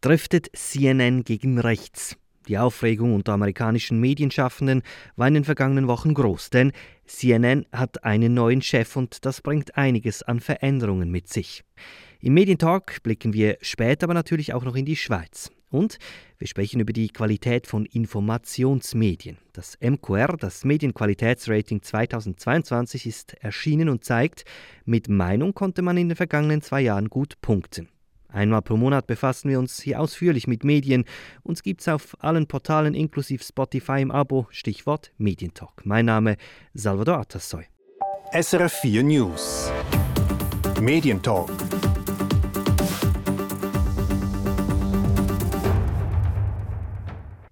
driftet CNN gegen rechts. Die Aufregung unter amerikanischen Medienschaffenden war in den vergangenen Wochen groß, denn CNN hat einen neuen Chef und das bringt einiges an Veränderungen mit sich. Im Medientalk blicken wir später aber natürlich auch noch in die Schweiz. Und wir sprechen über die Qualität von Informationsmedien. Das MQR, das Medienqualitätsrating 2022, ist erschienen und zeigt, mit Meinung konnte man in den vergangenen zwei Jahren gut punkten. Einmal pro Monat befassen wir uns hier ausführlich mit Medien. Uns gibt's auf allen Portalen inklusive Spotify im Abo, Stichwort Medientalk. Mein Name Salvador Atassoy. SRF 4 News. Medientalk.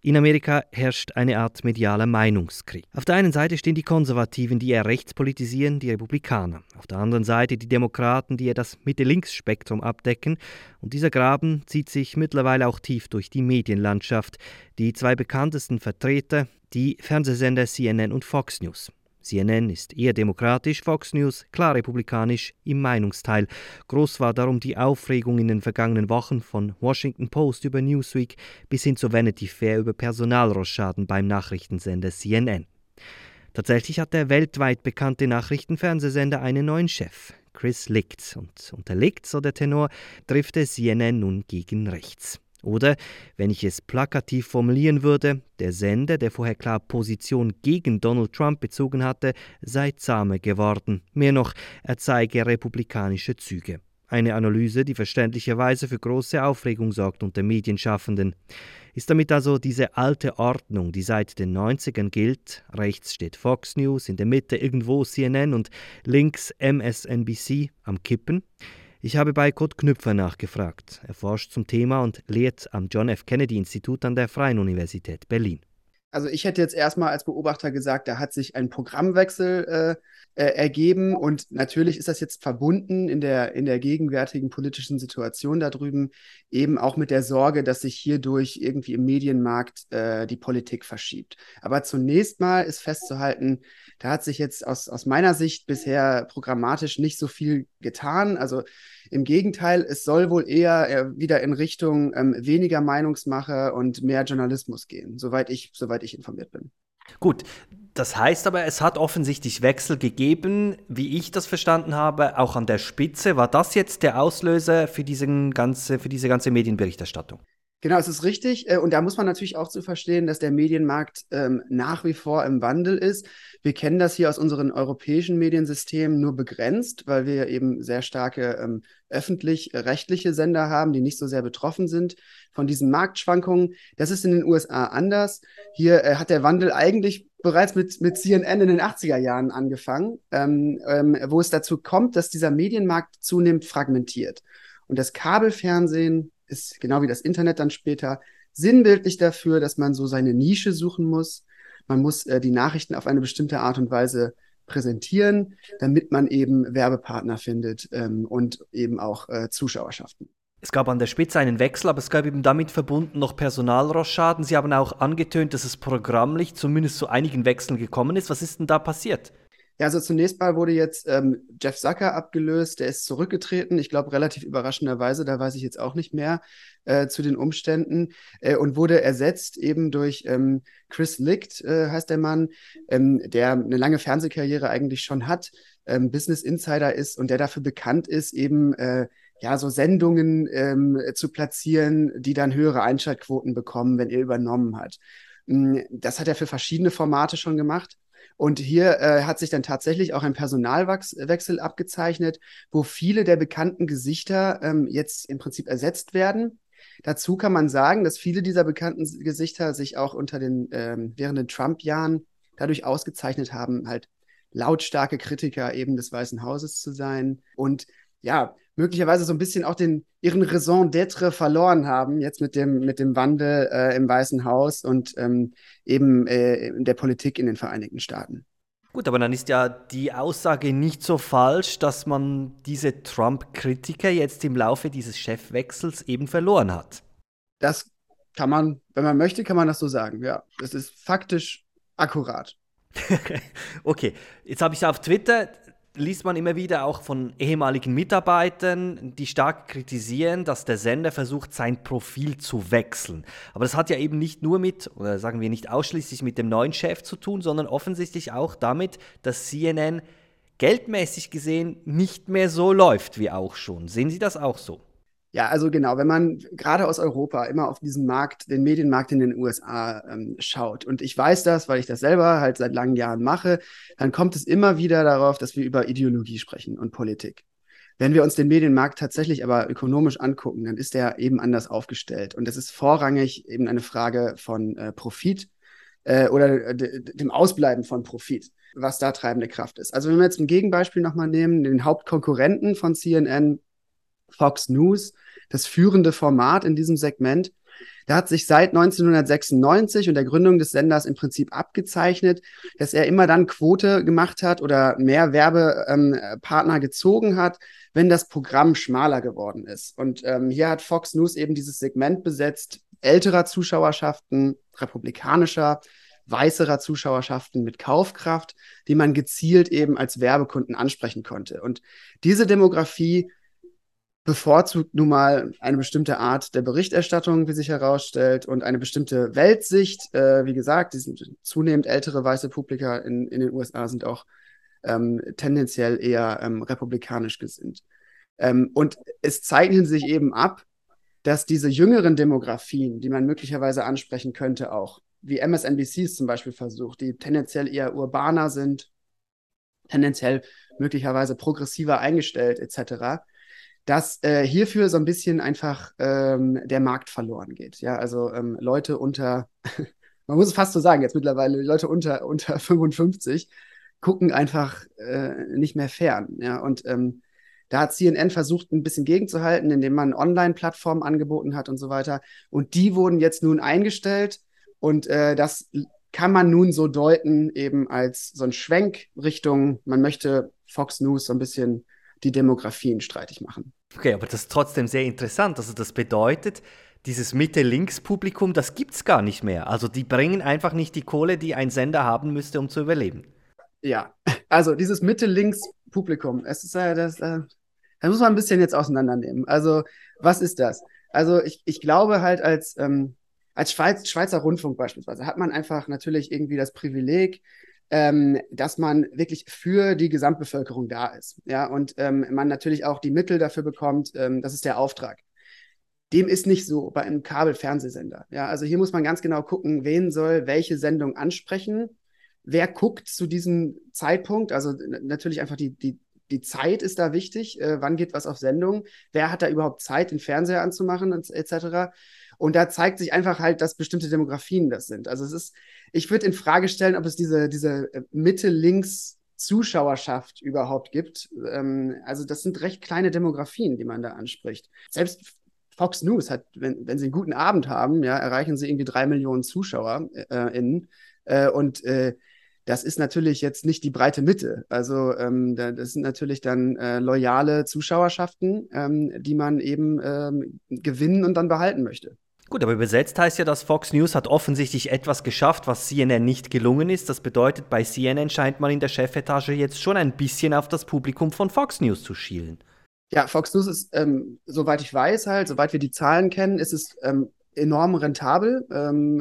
In Amerika herrscht eine Art medialer Meinungskrieg. Auf der einen Seite stehen die Konservativen, die eher rechts politisieren, die Republikaner. Auf der anderen Seite die Demokraten, die eher das Mitte-Links-Spektrum abdecken. Und dieser Graben zieht sich mittlerweile auch tief durch die Medienlandschaft. Die zwei bekanntesten Vertreter, die Fernsehsender CNN und Fox News. CNN ist eher demokratisch, Fox News klar republikanisch im Meinungsteil. Groß war darum die Aufregung in den vergangenen Wochen von Washington Post über Newsweek bis hin zu Vanity Fair über Personalrosschaden beim Nachrichtensender CNN. Tatsächlich hat der weltweit bekannte Nachrichtenfernsehsender einen neuen Chef, Chris Licht. Und unter Licht, so der Tenor, trifft er CNN nun gegen rechts. Oder, wenn ich es plakativ formulieren würde, der Sender, der vorher klar Position gegen Donald Trump bezogen hatte, sei zahmer geworden. Mehr noch, er zeige republikanische Züge. Eine Analyse, die verständlicherweise für große Aufregung sorgt unter Medienschaffenden. Ist damit also diese alte Ordnung, die seit den 90ern gilt, rechts steht Fox News, in der Mitte irgendwo CNN und links MSNBC, am Kippen? Ich habe bei Kurt Knüpfer nachgefragt. Er forscht zum Thema und lehrt am John F. Kennedy Institut an der Freien Universität Berlin. Also ich hätte jetzt erstmal als Beobachter gesagt, da hat sich ein Programmwechsel äh, äh, ergeben und natürlich ist das jetzt verbunden in der, in der gegenwärtigen politischen Situation da drüben eben auch mit der Sorge, dass sich hierdurch irgendwie im Medienmarkt äh, die Politik verschiebt. Aber zunächst mal ist festzuhalten, da hat sich jetzt aus, aus meiner Sicht bisher programmatisch nicht so viel getan. Also im Gegenteil, es soll wohl eher äh, wieder in Richtung ähm, weniger Meinungsmache und mehr Journalismus gehen, soweit ich, soweit ich informiert bin. Gut, das heißt aber, es hat offensichtlich Wechsel gegeben, wie ich das verstanden habe, auch an der Spitze. War das jetzt der Auslöser für, diesen ganze, für diese ganze Medienberichterstattung? Genau, es ist richtig. Äh, und da muss man natürlich auch zu verstehen, dass der Medienmarkt ähm, nach wie vor im Wandel ist. Wir kennen das hier aus unseren europäischen Mediensystemen nur begrenzt, weil wir eben sehr starke ähm, öffentlich-rechtliche Sender haben, die nicht so sehr betroffen sind von diesen Marktschwankungen. Das ist in den USA anders. Hier äh, hat der Wandel eigentlich bereits mit, mit CNN in den 80er Jahren angefangen, ähm, ähm, wo es dazu kommt, dass dieser Medienmarkt zunehmend fragmentiert. Und das Kabelfernsehen ist genau wie das Internet dann später sinnbildlich dafür, dass man so seine Nische suchen muss. Man muss äh, die Nachrichten auf eine bestimmte Art und Weise präsentieren, damit man eben Werbepartner findet ähm, und eben auch äh, Zuschauerschaften. Es gab an der Spitze einen Wechsel, aber es gab eben damit verbunden noch Personalrosschaden. Sie haben auch angetönt, dass es programmlich zumindest zu einigen Wechseln gekommen ist. Was ist denn da passiert? Ja, also zunächst mal wurde jetzt ähm, Jeff Zucker abgelöst, der ist zurückgetreten, ich glaube relativ überraschenderweise, da weiß ich jetzt auch nicht mehr äh, zu den Umständen, äh, und wurde ersetzt eben durch ähm, Chris Licht, äh, heißt der Mann, ähm, der eine lange Fernsehkarriere eigentlich schon hat, ähm, Business Insider ist und der dafür bekannt ist, eben äh, ja so Sendungen ähm, zu platzieren, die dann höhere Einschaltquoten bekommen, wenn er übernommen hat. Mm, das hat er für verschiedene Formate schon gemacht. Und hier äh, hat sich dann tatsächlich auch ein Personalwechsel abgezeichnet, wo viele der bekannten Gesichter ähm, jetzt im Prinzip ersetzt werden. Dazu kann man sagen, dass viele dieser bekannten Gesichter sich auch unter den ähm, während den Trump-Jahren dadurch ausgezeichnet haben, halt lautstarke Kritiker eben des Weißen Hauses zu sein und ja, möglicherweise so ein bisschen auch den, ihren Raison d'être verloren haben, jetzt mit dem, mit dem Wandel äh, im Weißen Haus und ähm, eben äh, der Politik in den Vereinigten Staaten. Gut, aber dann ist ja die Aussage nicht so falsch, dass man diese Trump-Kritiker jetzt im Laufe dieses Chefwechsels eben verloren hat. Das kann man, wenn man möchte, kann man das so sagen, ja. Das ist faktisch akkurat. okay, jetzt habe ich auf Twitter liest man immer wieder auch von ehemaligen Mitarbeitern, die stark kritisieren, dass der Sender versucht, sein Profil zu wechseln. Aber das hat ja eben nicht nur mit, oder sagen wir nicht ausschließlich mit dem neuen Chef zu tun, sondern offensichtlich auch damit, dass CNN geldmäßig gesehen nicht mehr so läuft wie auch schon. Sehen Sie das auch so? Ja, also genau, wenn man gerade aus Europa immer auf diesen Markt, den Medienmarkt in den USA ähm, schaut, und ich weiß das, weil ich das selber halt seit langen Jahren mache, dann kommt es immer wieder darauf, dass wir über Ideologie sprechen und Politik. Wenn wir uns den Medienmarkt tatsächlich aber ökonomisch angucken, dann ist der eben anders aufgestellt. Und es ist vorrangig eben eine Frage von äh, Profit äh, oder dem Ausbleiben von Profit, was da treibende Kraft ist. Also wenn wir jetzt ein Gegenbeispiel nochmal nehmen, den Hauptkonkurrenten von CNN, Fox News, das führende Format in diesem Segment. Da hat sich seit 1996 und der Gründung des Senders im Prinzip abgezeichnet, dass er immer dann Quote gemacht hat oder mehr Werbepartner gezogen hat, wenn das Programm schmaler geworden ist. Und ähm, hier hat Fox News eben dieses Segment besetzt, älterer Zuschauerschaften, republikanischer, weißerer Zuschauerschaften mit Kaufkraft, die man gezielt eben als Werbekunden ansprechen konnte. Und diese Demografie bevorzugt nun mal eine bestimmte Art der Berichterstattung, wie sich herausstellt, und eine bestimmte Weltsicht. Äh, wie gesagt, die zunehmend ältere weiße Publika in, in den USA sind auch ähm, tendenziell eher ähm, republikanisch gesinnt. Ähm, und es zeichnen sich eben ab, dass diese jüngeren Demografien, die man möglicherweise ansprechen könnte, auch, wie MSNBC es zum Beispiel versucht, die tendenziell eher urbaner sind, tendenziell möglicherweise progressiver eingestellt, etc., dass äh, hierfür so ein bisschen einfach ähm, der Markt verloren geht. Ja, also ähm, Leute unter, man muss es fast so sagen, jetzt mittlerweile Leute unter, unter 55 gucken einfach äh, nicht mehr fern. Ja, und ähm, da hat CNN versucht, ein bisschen gegenzuhalten, indem man Online-Plattformen angeboten hat und so weiter. Und die wurden jetzt nun eingestellt. Und äh, das kann man nun so deuten, eben als so ein Schwenk Richtung, man möchte Fox News so ein bisschen die Demografien streitig machen. Okay, aber das ist trotzdem sehr interessant. Also das bedeutet, dieses Mitte-Links-Publikum, das gibt es gar nicht mehr. Also die bringen einfach nicht die Kohle, die ein Sender haben müsste, um zu überleben. Ja, also dieses Mitte-Links-Publikum, es ist ja das, äh, da muss man ein bisschen jetzt auseinandernehmen. Also was ist das? Also ich, ich glaube halt als, ähm, als Schweiz, Schweizer Rundfunk beispielsweise hat man einfach natürlich irgendwie das Privileg, ähm, dass man wirklich für die Gesamtbevölkerung da ist. Ja, und ähm, man natürlich auch die Mittel dafür bekommt. Ähm, das ist der Auftrag. Dem ist nicht so bei einem Kabelfernsehsender. Ja, also hier muss man ganz genau gucken, wen soll welche Sendung ansprechen. Wer guckt zu diesem Zeitpunkt? Also natürlich einfach die, die, die Zeit ist da wichtig. Äh, wann geht was auf Sendung? Wer hat da überhaupt Zeit, den Fernseher anzumachen, etc. Und da zeigt sich einfach halt, dass bestimmte Demografien das sind. Also es ist, ich würde in Frage stellen, ob es diese, diese äh, Mitte-Links- Zuschauerschaft überhaupt gibt. Ähm, also das sind recht kleine Demografien, die man da anspricht. Selbst Fox News hat, wenn, wenn sie einen guten Abend haben, ja, erreichen sie irgendwie drei Millionen Zuschauer äh. Äh, und äh, das ist natürlich jetzt nicht die breite Mitte. Also ähm, das sind natürlich dann äh, loyale Zuschauerschaften, ähm, die man eben ähm, gewinnen und dann behalten möchte. Gut, aber übersetzt heißt ja, dass Fox News hat offensichtlich etwas geschafft, was CNN nicht gelungen ist. Das bedeutet, bei CNN scheint man in der Chefetage jetzt schon ein bisschen auf das Publikum von Fox News zu schielen. Ja, Fox News ist, ähm, soweit ich weiß, halt, soweit wir die Zahlen kennen, ist es ähm, enorm rentabel. Ähm,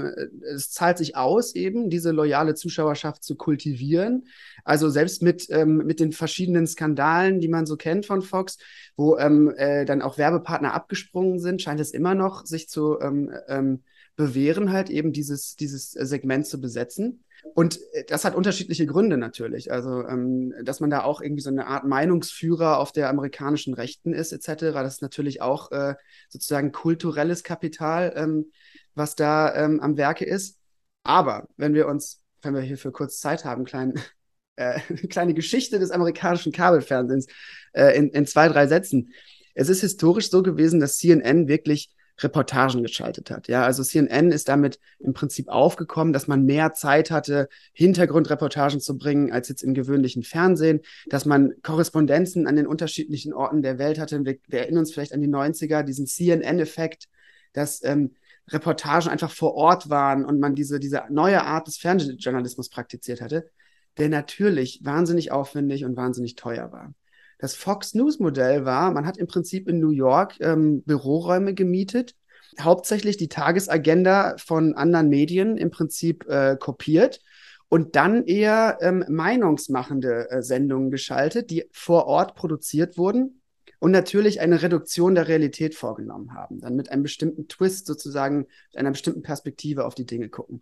es zahlt sich aus, eben diese loyale Zuschauerschaft zu kultivieren. Also selbst mit, ähm, mit den verschiedenen Skandalen, die man so kennt von Fox, wo ähm, äh, dann auch Werbepartner abgesprungen sind, scheint es immer noch sich zu ähm, ähm, bewähren, halt eben dieses, dieses Segment zu besetzen. Und äh, das hat unterschiedliche Gründe natürlich. Also, ähm, dass man da auch irgendwie so eine Art Meinungsführer auf der amerikanischen Rechten ist, etc. Das ist natürlich auch äh, sozusagen kulturelles Kapital, ähm, was da ähm, am Werke ist. Aber wenn wir uns, wenn wir hier für kurz Zeit haben, klein, äh, kleine Geschichte des amerikanischen Kabelfernsehens äh, in, in zwei, drei Sätzen. Es ist historisch so gewesen, dass CNN wirklich Reportagen geschaltet hat. Ja, also CNN ist damit im Prinzip aufgekommen, dass man mehr Zeit hatte, Hintergrundreportagen zu bringen, als jetzt im gewöhnlichen Fernsehen, dass man Korrespondenzen an den unterschiedlichen Orten der Welt hatte. Wir, wir erinnern uns vielleicht an die 90er, diesen CNN-Effekt, dass ähm, Reportagen einfach vor Ort waren und man diese, diese neue Art des Fernsehjournalismus praktiziert hatte. der natürlich wahnsinnig aufwendig und wahnsinnig teuer war. Das Fox News Modell war, man hat im Prinzip in New York ähm, Büroräume gemietet, hauptsächlich die Tagesagenda von anderen Medien im Prinzip äh, kopiert und dann eher ähm, meinungsmachende äh, Sendungen geschaltet, die vor Ort produziert wurden und natürlich eine Reduktion der Realität vorgenommen haben, dann mit einem bestimmten Twist sozusagen, mit einer bestimmten Perspektive auf die Dinge gucken.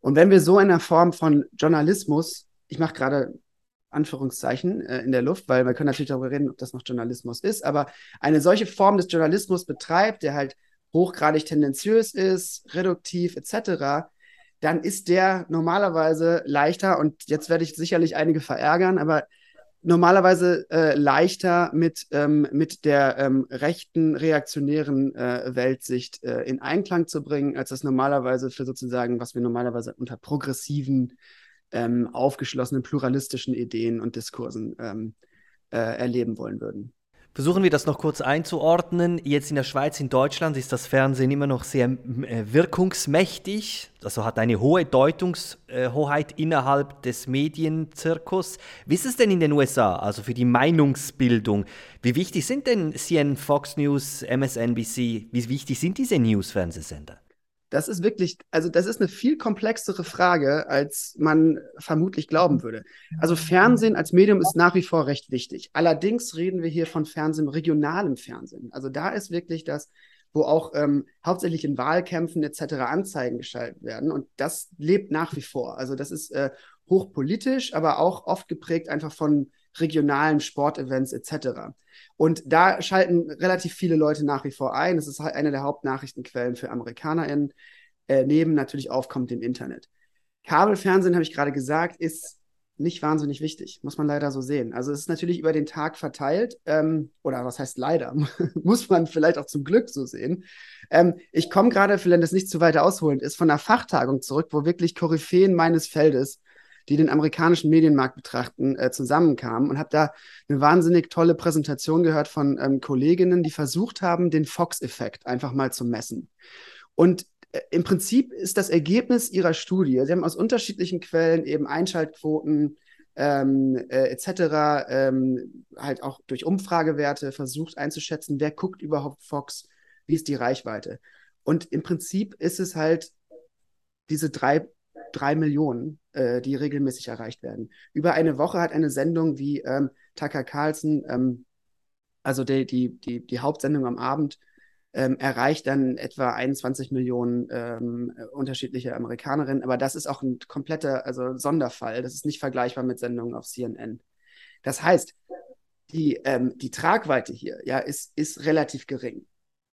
Und wenn wir so einer Form von Journalismus, ich mache gerade Anführungszeichen äh, in der Luft, weil wir können natürlich darüber reden, ob das noch Journalismus ist, aber eine solche Form des Journalismus betreibt, der halt hochgradig tendenziös ist, reduktiv etc., dann ist der normalerweise leichter und jetzt werde ich sicherlich einige verärgern, aber normalerweise äh, leichter mit, ähm, mit der ähm, rechten, reaktionären äh, Weltsicht äh, in Einklang zu bringen, als das normalerweise für sozusagen, was wir normalerweise unter progressiven, ähm, aufgeschlossenen, pluralistischen Ideen und Diskursen ähm, äh, erleben wollen würden. Versuchen wir das noch kurz einzuordnen. Jetzt in der Schweiz, in Deutschland ist das Fernsehen immer noch sehr äh, wirkungsmächtig, also hat eine hohe Deutungshoheit innerhalb des Medienzirkus. Wie ist es denn in den USA, also für die Meinungsbildung? Wie wichtig sind denn CNN, Fox News, MSNBC, wie wichtig sind diese News-Fernsehsender? Das ist wirklich, also das ist eine viel komplexere Frage, als man vermutlich glauben würde. Also Fernsehen als Medium ist nach wie vor recht wichtig. Allerdings reden wir hier von Fernsehen, regionalem Fernsehen. Also da ist wirklich das, wo auch ähm, hauptsächlich in Wahlkämpfen etc. Anzeigen geschaltet werden. Und das lebt nach wie vor. Also das ist äh, hochpolitisch, aber auch oft geprägt einfach von regionalen Sportevents etc. Und da schalten relativ viele Leute nach wie vor ein. Das ist halt eine der Hauptnachrichtenquellen für AmerikanerInnen, äh, neben natürlich aufkommt im Internet. Kabelfernsehen, habe ich gerade gesagt, ist nicht wahnsinnig wichtig, muss man leider so sehen. Also es ist natürlich über den Tag verteilt, ähm, oder was heißt leider, muss man vielleicht auch zum Glück so sehen. Ähm, ich komme gerade, wenn das nicht zu weit ausholend ist, von einer Fachtagung zurück, wo wirklich Koryphäen meines Feldes die den amerikanischen Medienmarkt betrachten, äh, zusammenkamen und habe da eine wahnsinnig tolle Präsentation gehört von ähm, Kolleginnen, die versucht haben, den Fox-Effekt einfach mal zu messen. Und äh, im Prinzip ist das Ergebnis ihrer Studie, sie haben aus unterschiedlichen Quellen eben Einschaltquoten, ähm, äh, etc., ähm, halt auch durch Umfragewerte versucht einzuschätzen, wer guckt überhaupt Fox, wie ist die Reichweite. Und im Prinzip ist es halt diese drei drei Millionen, äh, die regelmäßig erreicht werden. Über eine Woche hat eine Sendung wie ähm, Tucker Carlson, ähm, also die, die, die, die Hauptsendung am Abend, ähm, erreicht dann etwa 21 Millionen ähm, unterschiedliche Amerikanerinnen. Aber das ist auch ein kompletter also Sonderfall. Das ist nicht vergleichbar mit Sendungen auf CNN. Das heißt, die, ähm, die Tragweite hier ja, ist, ist relativ gering.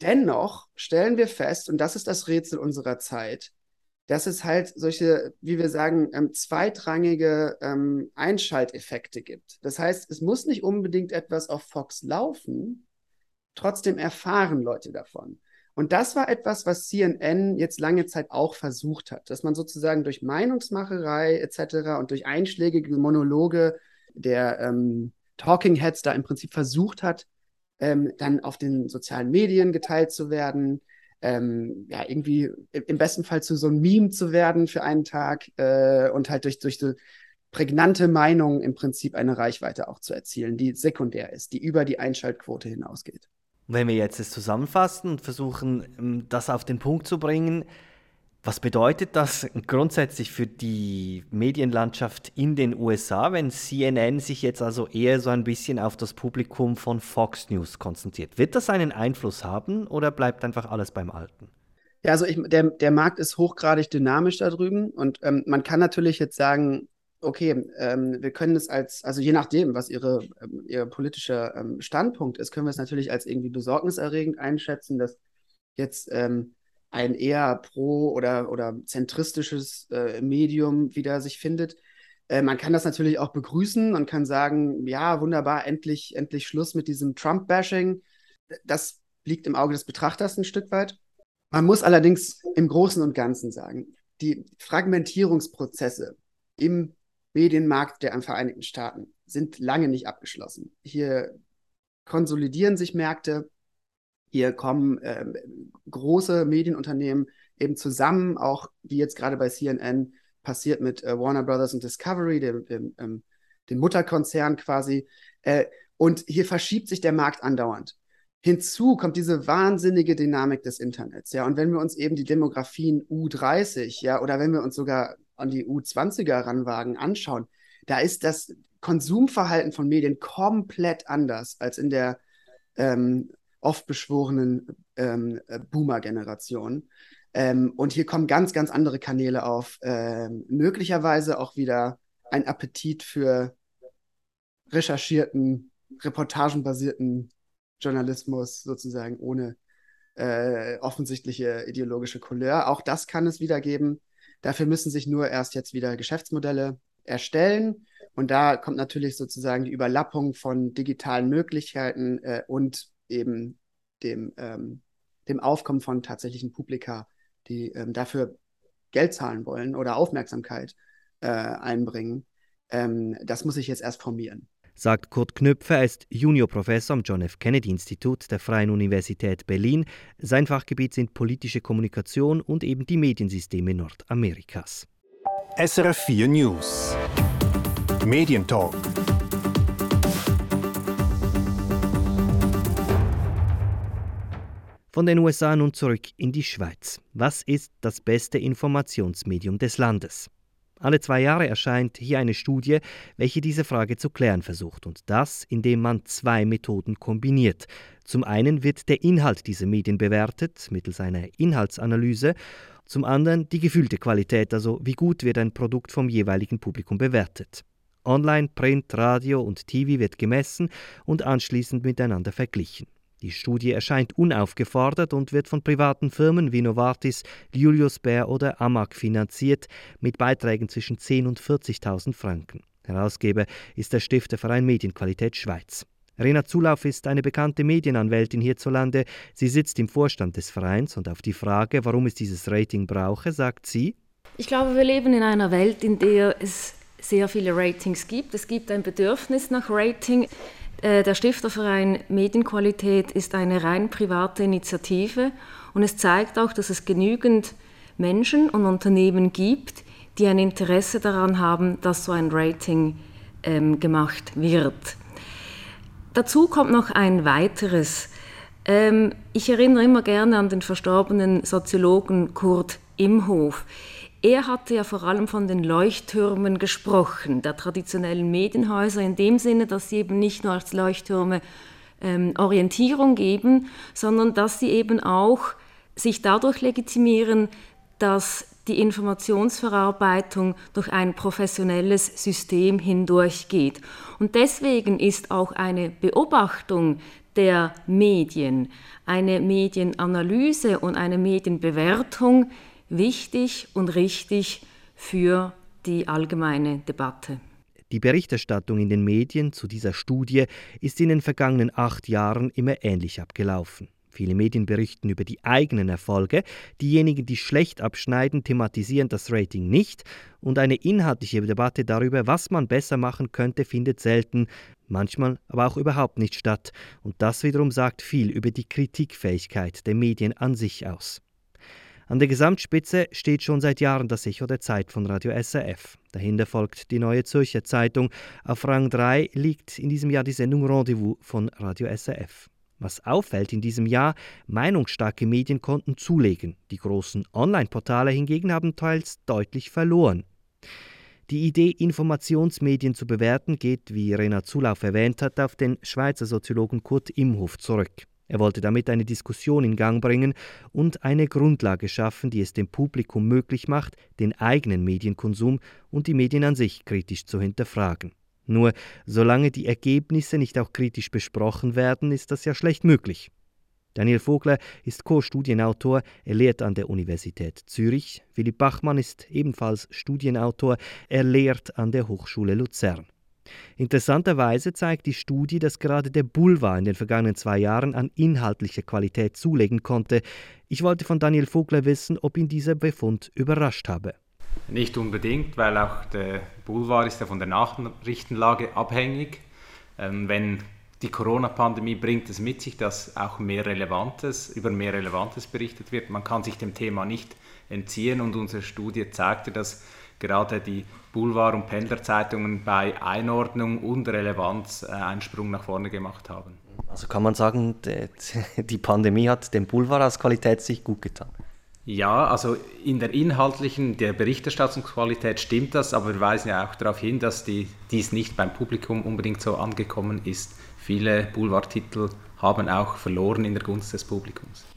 Dennoch stellen wir fest, und das ist das Rätsel unserer Zeit, dass es halt solche, wie wir sagen, ähm, zweitrangige ähm, Einschalteffekte gibt. Das heißt, es muss nicht unbedingt etwas auf Fox laufen, trotzdem erfahren Leute davon. Und das war etwas, was CNN jetzt lange Zeit auch versucht hat, dass man sozusagen durch Meinungsmacherei etc. und durch einschlägige Monologe der ähm, Talking Heads da im Prinzip versucht hat, ähm, dann auf den sozialen Medien geteilt zu werden, ähm, ja, irgendwie im besten Fall zu so einem Meme zu werden für einen Tag äh, und halt durch, durch so prägnante Meinungen im Prinzip eine Reichweite auch zu erzielen, die sekundär ist, die über die Einschaltquote hinausgeht. Wenn wir jetzt es zusammenfassen und versuchen, ähm, das auf den Punkt zu bringen, was bedeutet das grundsätzlich für die Medienlandschaft in den USA, wenn CNN sich jetzt also eher so ein bisschen auf das Publikum von Fox News konzentriert? Wird das einen Einfluss haben oder bleibt einfach alles beim Alten? Ja, also ich, der, der Markt ist hochgradig dynamisch da drüben und ähm, man kann natürlich jetzt sagen, okay, ähm, wir können es als, also je nachdem, was ihre, ähm, ihr politischer ähm, Standpunkt ist, können wir es natürlich als irgendwie besorgniserregend einschätzen, dass jetzt ähm, ein eher pro- oder, oder zentristisches äh, Medium wieder sich findet. Äh, man kann das natürlich auch begrüßen und kann sagen, ja, wunderbar, endlich, endlich Schluss mit diesem Trump-Bashing. Das liegt im Auge des Betrachters ein Stück weit. Man muss allerdings im Großen und Ganzen sagen, die Fragmentierungsprozesse im Medienmarkt der Vereinigten Staaten sind lange nicht abgeschlossen. Hier konsolidieren sich Märkte, hier kommen äh, große Medienunternehmen eben zusammen, auch wie jetzt gerade bei CNN, passiert mit äh, Warner Brothers und Discovery, dem, dem, ähm, dem Mutterkonzern quasi. Äh, und hier verschiebt sich der Markt andauernd. Hinzu kommt diese wahnsinnige Dynamik des Internets, ja. Und wenn wir uns eben die Demografien U30, ja, oder wenn wir uns sogar an die U20er ranwagen, anschauen, da ist das Konsumverhalten von Medien komplett anders als in der ähm, oft beschworenen ähm, äh, Boomer-Generation. Ähm, und hier kommen ganz, ganz andere Kanäle auf. Ähm, möglicherweise auch wieder ein Appetit für recherchierten, reportagenbasierten Journalismus sozusagen ohne äh, offensichtliche ideologische Couleur. Auch das kann es wieder geben. Dafür müssen sich nur erst jetzt wieder Geschäftsmodelle erstellen. Und da kommt natürlich sozusagen die Überlappung von digitalen Möglichkeiten äh, und eben dem, ähm, dem Aufkommen von tatsächlichen Publika, die ähm, dafür Geld zahlen wollen oder Aufmerksamkeit äh, einbringen. Ähm, das muss sich jetzt erst formieren sagt Kurt Knüpfe. Er ist Juniorprofessor am John F. Kennedy Institut der Freien Universität Berlin. Sein Fachgebiet sind politische Kommunikation und eben die Mediensysteme Nordamerikas. SRF 4 News Medientalk Von den USA nun zurück in die Schweiz. Was ist das beste Informationsmedium des Landes? Alle zwei Jahre erscheint hier eine Studie, welche diese Frage zu klären versucht, und das, indem man zwei Methoden kombiniert. Zum einen wird der Inhalt dieser Medien bewertet, mittels einer Inhaltsanalyse, zum anderen die gefühlte Qualität, also wie gut wird ein Produkt vom jeweiligen Publikum bewertet. Online, Print, Radio und TV wird gemessen und anschließend miteinander verglichen. Die Studie erscheint unaufgefordert und wird von privaten Firmen wie Novartis, Julius Baer oder Amag finanziert, mit Beiträgen zwischen 10.000 und 40.000 Franken. Herausgeber ist der Stifterverein Medienqualität Schweiz. Rena Zulauf ist eine bekannte Medienanwältin hierzulande. Sie sitzt im Vorstand des Vereins und auf die Frage, warum es dieses Rating brauche, sagt sie: Ich glaube, wir leben in einer Welt, in der es sehr viele Ratings gibt. Es gibt ein Bedürfnis nach Rating. Äh, der Stifterverein Medienqualität ist eine rein private Initiative und es zeigt auch, dass es genügend Menschen und Unternehmen gibt, die ein Interesse daran haben, dass so ein Rating ähm, gemacht wird. Dazu kommt noch ein weiteres. Ähm, ich erinnere immer gerne an den verstorbenen Soziologen Kurt Imhof. Er hatte ja vor allem von den Leuchttürmen gesprochen, der traditionellen Medienhäuser, in dem Sinne, dass sie eben nicht nur als Leuchttürme ähm, Orientierung geben, sondern dass sie eben auch sich dadurch legitimieren, dass die Informationsverarbeitung durch ein professionelles System hindurchgeht. Und deswegen ist auch eine Beobachtung der Medien, eine Medienanalyse und eine Medienbewertung wichtig und richtig für die allgemeine Debatte. Die Berichterstattung in den Medien zu dieser Studie ist in den vergangenen acht Jahren immer ähnlich abgelaufen. Viele Medien berichten über die eigenen Erfolge, diejenigen, die schlecht abschneiden, thematisieren das Rating nicht und eine inhaltliche Debatte darüber, was man besser machen könnte, findet selten, manchmal aber auch überhaupt nicht statt. Und das wiederum sagt viel über die Kritikfähigkeit der Medien an sich aus. An der Gesamtspitze steht schon seit Jahren das Echo der Zeit von Radio SRF. Dahinter folgt die Neue Zürcher Zeitung. Auf Rang 3 liegt in diesem Jahr die Sendung Rendezvous von Radio SRF. Was auffällt in diesem Jahr, meinungsstarke Medien konnten zulegen. Die großen Online-Portale hingegen haben teils deutlich verloren. Die Idee, Informationsmedien zu bewerten, geht, wie Rena Zulauf erwähnt hat, auf den Schweizer Soziologen Kurt Imhof zurück. Er wollte damit eine Diskussion in Gang bringen und eine Grundlage schaffen, die es dem Publikum möglich macht, den eigenen Medienkonsum und die Medien an sich kritisch zu hinterfragen. Nur solange die Ergebnisse nicht auch kritisch besprochen werden, ist das ja schlecht möglich. Daniel Vogler ist Co-Studienautor, er lehrt an der Universität Zürich. Philipp Bachmann ist ebenfalls Studienautor, er lehrt an der Hochschule Luzern. Interessanterweise zeigt die Studie, dass gerade der Boulevard in den vergangenen zwei Jahren an inhaltlicher Qualität zulegen konnte. Ich wollte von Daniel Vogler wissen, ob ihn dieser Befund überrascht habe. Nicht unbedingt, weil auch der Boulevard ist ja von der Nachrichtenlage abhängig. Ähm, wenn die Corona-Pandemie bringt es mit sich, dass auch mehr Relevantes, über mehr Relevantes berichtet wird. Man kann sich dem Thema nicht entziehen und unsere Studie zeigte, dass gerade die Boulevard- und Pendlerzeitungen bei Einordnung und Relevanz äh, einen Sprung nach vorne gemacht haben. Also kann man sagen, die Pandemie hat dem Boulevard aus Qualitätssicht gut getan. Ja, also in der inhaltlichen, der Berichterstattungsqualität stimmt das, aber wir weisen ja auch darauf hin, dass die, dies nicht beim Publikum unbedingt so angekommen ist. Viele Boulevardtitel haben auch verloren in der Gunst des Publikums.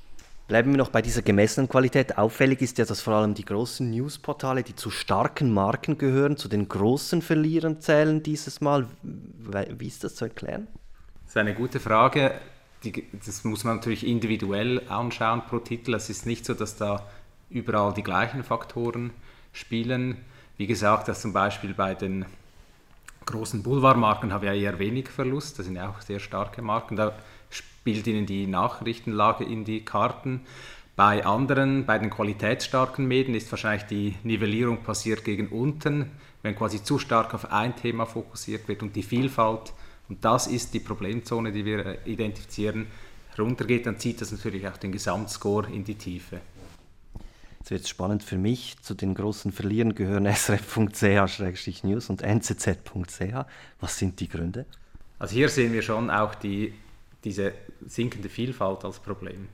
Bleiben wir noch bei dieser gemessenen Qualität. Auffällig ist ja, dass vor allem die großen Newsportale, die zu starken Marken gehören, zu den großen Verlierern zählen dieses Mal. Wie ist das zu erklären? Das ist eine gute Frage die, das muss man natürlich individuell anschauen pro Titel. Es ist nicht so, dass da überall die gleichen Faktoren spielen. Wie gesagt, dass zum Beispiel bei den großen Boulevardmarken haben wir ja eher wenig Verlust, das sind ja auch sehr starke Marken, da spielt ihnen die Nachrichtenlage in die Karten. Bei anderen, bei den qualitätsstarken Medien ist wahrscheinlich die Nivellierung passiert gegen unten, wenn quasi zu stark auf ein Thema fokussiert wird und die Vielfalt und das ist die Problemzone, die wir äh, identifizieren, runtergeht, dann zieht das natürlich auch den Gesamtscore in die Tiefe. Jetzt wird es spannend für mich. Zu den großen Verlierern gehören srf.ch-news und nzz.ch. Was sind die Gründe? Also hier sehen wir schon auch die, diese sinkende Vielfalt als Problem.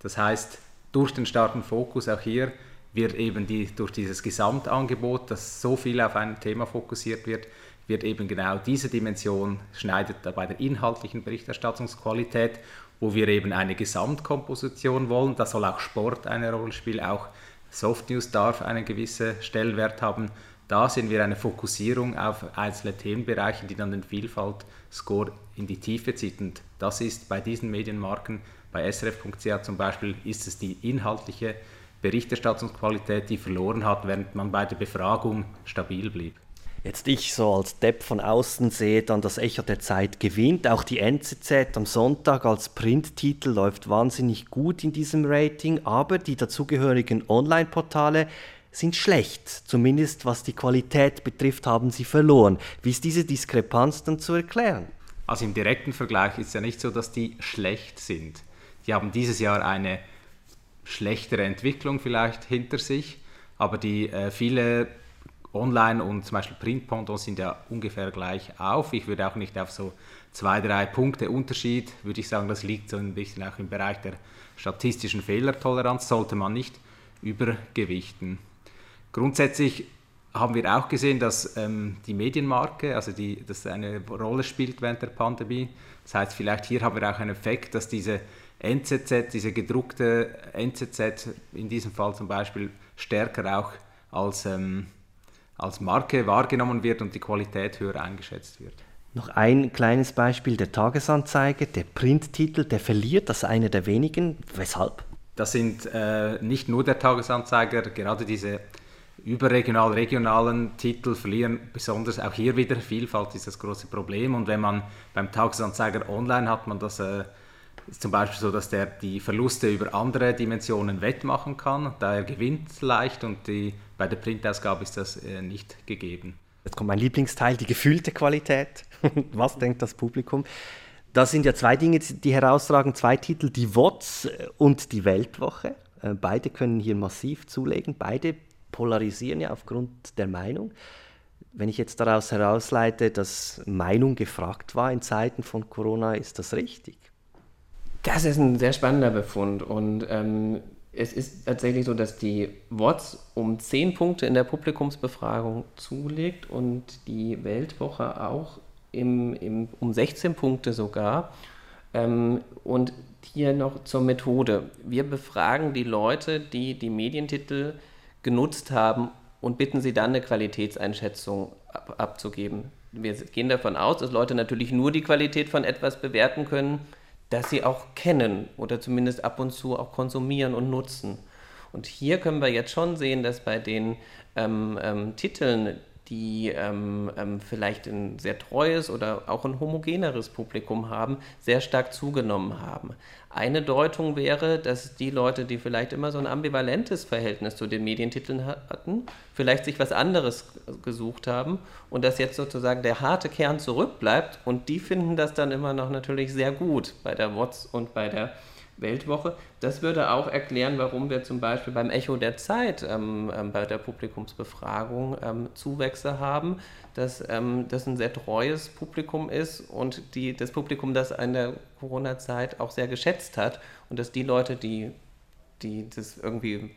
Das heißt, durch den starken Fokus auch hier wird eben die, durch dieses Gesamtangebot, das so viel auf ein Thema fokussiert wird, wird eben genau diese Dimension schneidet bei der inhaltlichen Berichterstattungsqualität, wo wir eben eine Gesamtkomposition wollen. Da soll auch Sport eine Rolle spielen, auch Soft News darf einen gewissen Stellenwert haben. Da sehen wir eine Fokussierung auf einzelne Themenbereiche, die dann den Vielfalt-Score in die Tiefe zieht. Und das ist bei diesen Medienmarken, bei srf.ch zum Beispiel, ist es die inhaltliche Berichterstattungsqualität, die verloren hat, während man bei der Befragung stabil blieb jetzt ich so als Depp von außen sehe, dann das Echo der Zeit gewinnt. Auch die NZZ am Sonntag als Printtitel läuft wahnsinnig gut in diesem Rating, aber die dazugehörigen Online-Portale sind schlecht. Zumindest was die Qualität betrifft, haben sie verloren. Wie ist diese Diskrepanz dann zu erklären? Also im direkten Vergleich ist es ja nicht so, dass die schlecht sind. Die haben dieses Jahr eine schlechtere Entwicklung vielleicht hinter sich, aber die äh, viele Online und zum Beispiel Printpendants sind ja ungefähr gleich auf. Ich würde auch nicht auf so zwei, drei Punkte Unterschied, würde ich sagen, das liegt so ein bisschen auch im Bereich der statistischen Fehlertoleranz, sollte man nicht übergewichten. Grundsätzlich haben wir auch gesehen, dass ähm, die Medienmarke, also die, das eine Rolle spielt während der Pandemie. Das heißt, vielleicht hier haben wir auch einen Effekt, dass diese NZZ, diese gedruckte NZZ in diesem Fall zum Beispiel stärker auch als ähm, als Marke wahrgenommen wird und die Qualität höher eingeschätzt wird. Noch ein kleines Beispiel, der Tagesanzeiger, der Printtitel, der verliert, das ist einer der wenigen. Weshalb? Das sind äh, nicht nur der Tagesanzeiger, gerade diese überregional regionalen Titel verlieren besonders auch hier wieder Vielfalt ist das große Problem und wenn man beim Tagesanzeiger online hat man das äh, zum Beispiel so, dass der die Verluste über andere Dimensionen wettmachen kann, da er gewinnt leicht und die bei der Printausgabe ist das äh, nicht gegeben. Jetzt kommt mein Lieblingsteil, die gefühlte Qualität. Was denkt das Publikum? Da sind ja zwei Dinge, die herausragen, zwei Titel, die WOTS und die Weltwoche. Äh, beide können hier massiv zulegen, beide polarisieren ja aufgrund der Meinung. Wenn ich jetzt daraus herausleite, dass Meinung gefragt war in Zeiten von Corona, ist das richtig? Das ist ein sehr spannender Befund und ähm, es ist tatsächlich so, dass die WOTS um 10 Punkte in der Publikumsbefragung zulegt und die Weltwoche auch im, im, um 16 Punkte sogar. Ähm, und hier noch zur Methode. Wir befragen die Leute, die die Medientitel genutzt haben und bitten sie dann eine Qualitätseinschätzung ab, abzugeben. Wir gehen davon aus, dass Leute natürlich nur die Qualität von etwas bewerten können, das sie auch kennen oder zumindest ab und zu auch konsumieren und nutzen. Und hier können wir jetzt schon sehen, dass bei den ähm, ähm, Titeln, die ähm, ähm, vielleicht ein sehr treues oder auch ein homogeneres Publikum haben, sehr stark zugenommen haben. Eine Deutung wäre, dass die Leute, die vielleicht immer so ein ambivalentes Verhältnis zu den Medientiteln hatten, vielleicht sich was anderes gesucht haben und dass jetzt sozusagen der harte Kern zurückbleibt und die finden das dann immer noch natürlich sehr gut bei der WOTS und bei der Weltwoche. Das würde auch erklären, warum wir zum Beispiel beim Echo der Zeit ähm, ähm, bei der Publikumsbefragung ähm, Zuwächse haben, dass ähm, das ein sehr treues Publikum ist und die, das Publikum das in der Corona-Zeit auch sehr geschätzt hat und dass die Leute, die die das irgendwie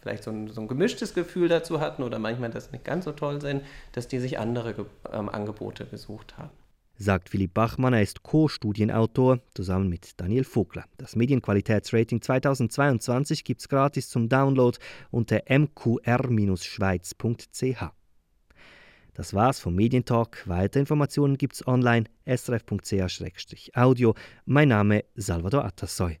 vielleicht so ein, so ein, gemischtes Gefühl dazu hatten oder manchmal das nicht ganz so toll sind, dass die sich andere ähm, Angebote gesucht haben sagt Philipp Bachmann. Er ist Co-Studienautor zusammen mit Daniel Vogler. Das Medienqualitätsrating 2022 gibt es gratis zum Download unter mqr-schweiz.ch. Das war's vom Medientalk. Weitere Informationen gibt's online srf.ch-audio. Mein Name Salvador Atassoy.